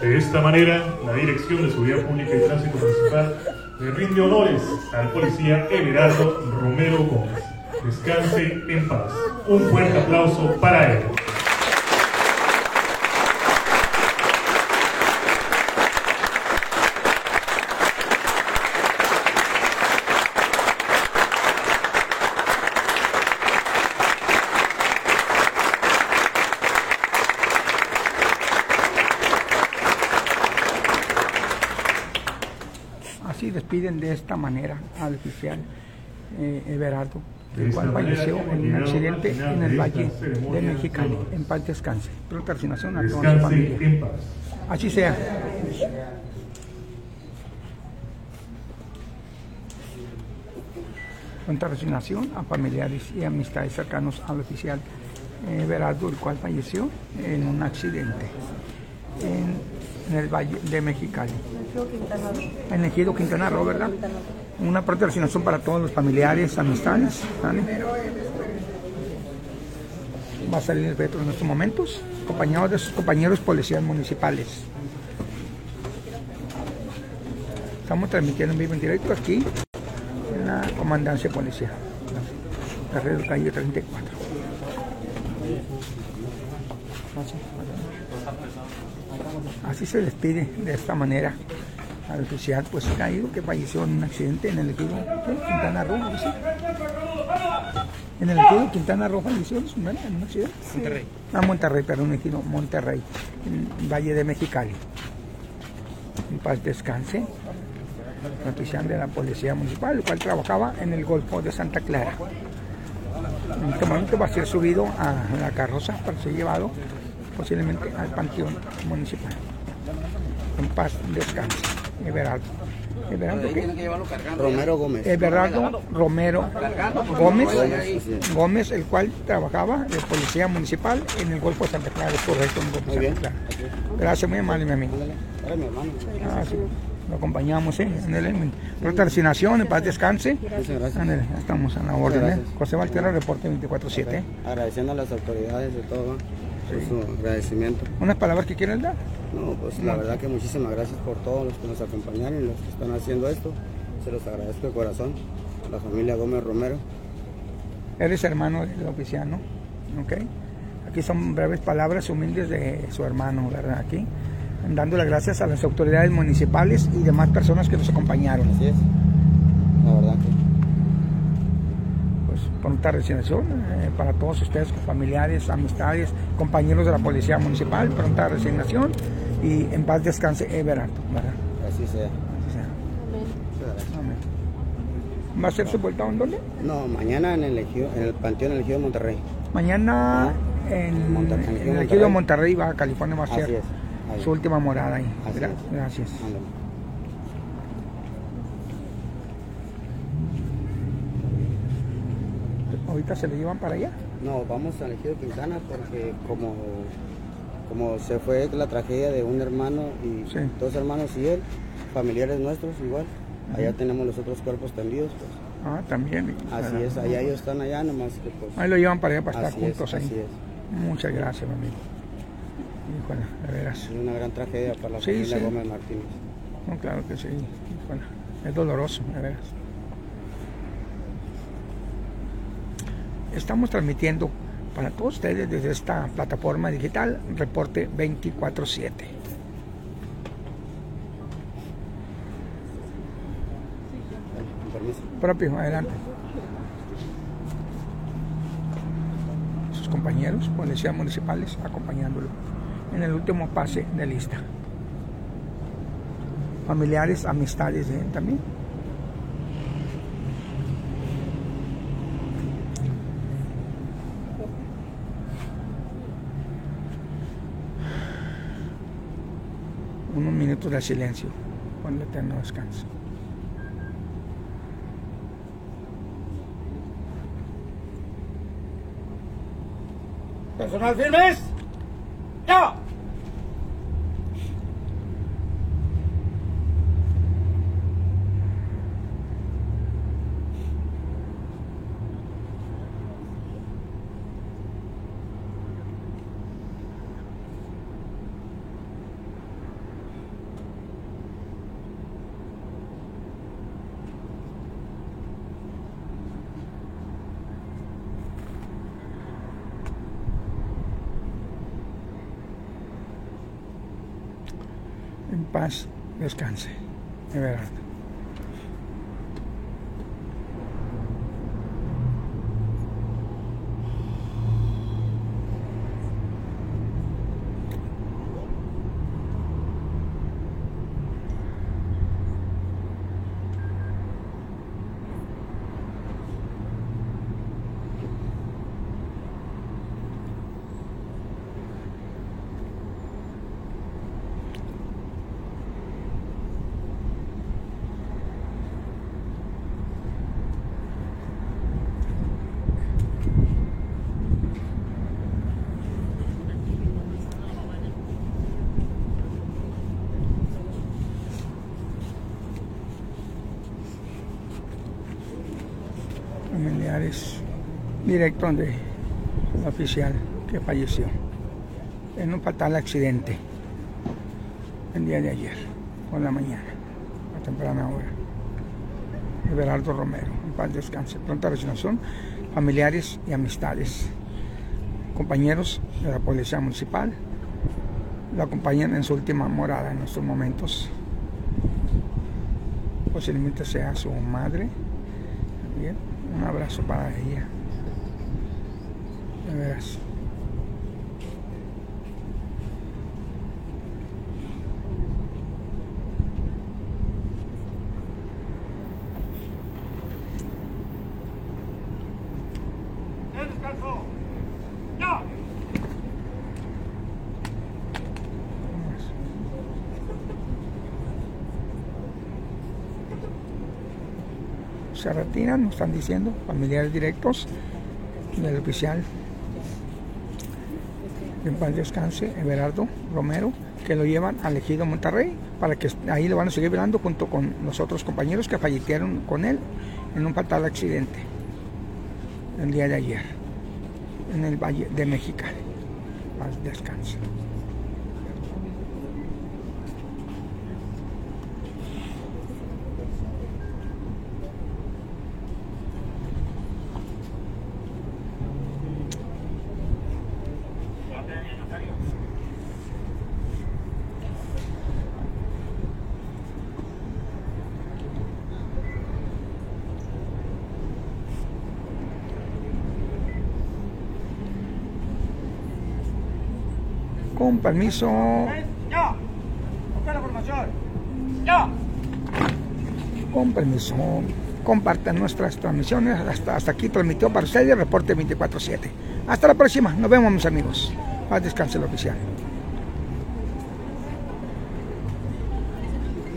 De esta manera, la Dirección de Seguridad Pública y Tránsito Municipal le rinde honores al policía Everardo Romero Gómez. Descanse en paz. Un fuerte aplauso para él. Así despiden de esta manera al oficial eh, Everardo, el cual falleció en un accidente en el Valle de Mexicali. En paz descanse. Pronta resignación a toda su familia. Así sea. Pronta resignación a familiares y amistades cercanos al oficial Everardo, el cual falleció en un accidente en, en el Valle de Mexicali. En el Ejido Quintana Roo, ¿verdad? Una pronta resignación para todos los familiares, amistades. ¿sale? Va a salir el retro en estos momentos, acompañado de sus compañeros policías municipales. Estamos transmitiendo en vivo en directo aquí en la comandancia policial, carrera calle 34. Así se despide de esta manera al oficial pues caído que falleció en un accidente en el ¿qué? Quintana Roo. En el ejido Quintana Roo falleció en un accidente. Monterrey. Ah, Monterrey, perdón, ejido Monterrey, en Valle de Mexicali. En paz descanse. Oficial de la Policía Municipal, el cual trabajaba en el Golfo de Santa Clara. En este momento va a ser subido a la carroza para ser llevado posiblemente al Panteón Municipal. En paz descanse. Everardo. ¿Everardo qué? Romero Gómez. Everardo Romero Gómez, Gómez, el cual trabajaba de policía municipal en el Golfo de Santa Clara, es correcto, en el Golfo de. Gracias, muy amable, mi amigo. Era mi hermano. Ah, sí. Lo acompañamos, ¿eh? En el pronta resignación, en paz descanse. Ándale, estamos a la orden, ¿eh? José Valtierra, reporte 24-7. ¿eh? Agradeciendo a las autoridades de todo por su agradecimiento. ¿Unas palabras que quieren dar? No, pues la verdad que muchísimas gracias por todos los que nos acompañaron y los que están haciendo esto. Se los agradezco de corazón. La familia Gómez Romero. Eres hermano del oficial, ¿no? ¿Ok? Aquí son breves palabras humildes de su hermano, ¿verdad? Aquí, dando las gracias a las autoridades municipales y demás personas que nos acompañaron. Así es. La verdad que Pronta resignación eh, para todos ustedes, familiares, amistades, compañeros de la Policía Municipal, pronta resignación y en paz descanse Everardo, ¿verdad? así sea. Así. Amén. ¿Va a ser sepultado en dónde? No, mañana en el, ejido- en el Panteón del Ejido de Monterrey. Mañana en, Monterrey, en Monterrey. el ejido de Monterrey, Baja California, va a ser su última morada ahí. Así. Gracias. Ahorita se le llevan para allá. No, vamos al Ejido Quintana porque como, como se fue la tragedia de un hermano y Sí. dos hermanos y él, familiares nuestros igual, allá tenemos los otros cuerpos tendidos. Pues. Ah, también. Así es, allá ellos están allá nomás que pues. Ahí lo llevan para allá para estar Así es, juntos ahí. así es. Muchas gracias, mi amigo. Híjole, de veras. Es una gran tragedia para la Sí, familia sí. Gómez Martínez. No, claro que sí. Híjole, es doloroso, de veras. Estamos transmitiendo para todos ustedes desde esta plataforma digital Reporte 24-7. Con permiso. Propio, adelante. Sus compañeros, policías municipales, acompañándolo en el último pase de lista. Familiares, amistades de él también. Minutos de silencio con el descanso. Personal firmes. Ya. Paz descanse. Everardo. Familiares directos de oficial que falleció en un fatal accidente el día de ayer, por la mañana, a temprana hora. Everardo Romero, en paz descanse, pronta resignación, familiares y amistades, compañeros de la Policía Municipal, lo acompañan en su última morada en estos momentos. Posiblemente sea su madre. Bien, un abrazo para ella. De veras. Descanso. Ya. Se retiran, nos están diciendo, familiares directos del oficial. En paz descanse, Everardo Romero, que lo llevan al ejido Monterrey, para que ahí lo van a seguir velando junto con los otros compañeros que fallecieron con él en un fatal accidente el día de ayer, en el Valle de Mexicali. Paz descanse. Con permiso. Ya. Ya. Con permiso, compartan nuestras transmisiones. Hasta, hasta aquí transmitió para ustedes el reporte 24-7. Hasta la próxima. Nos vemos, mis amigos. Paz descanse el oficial.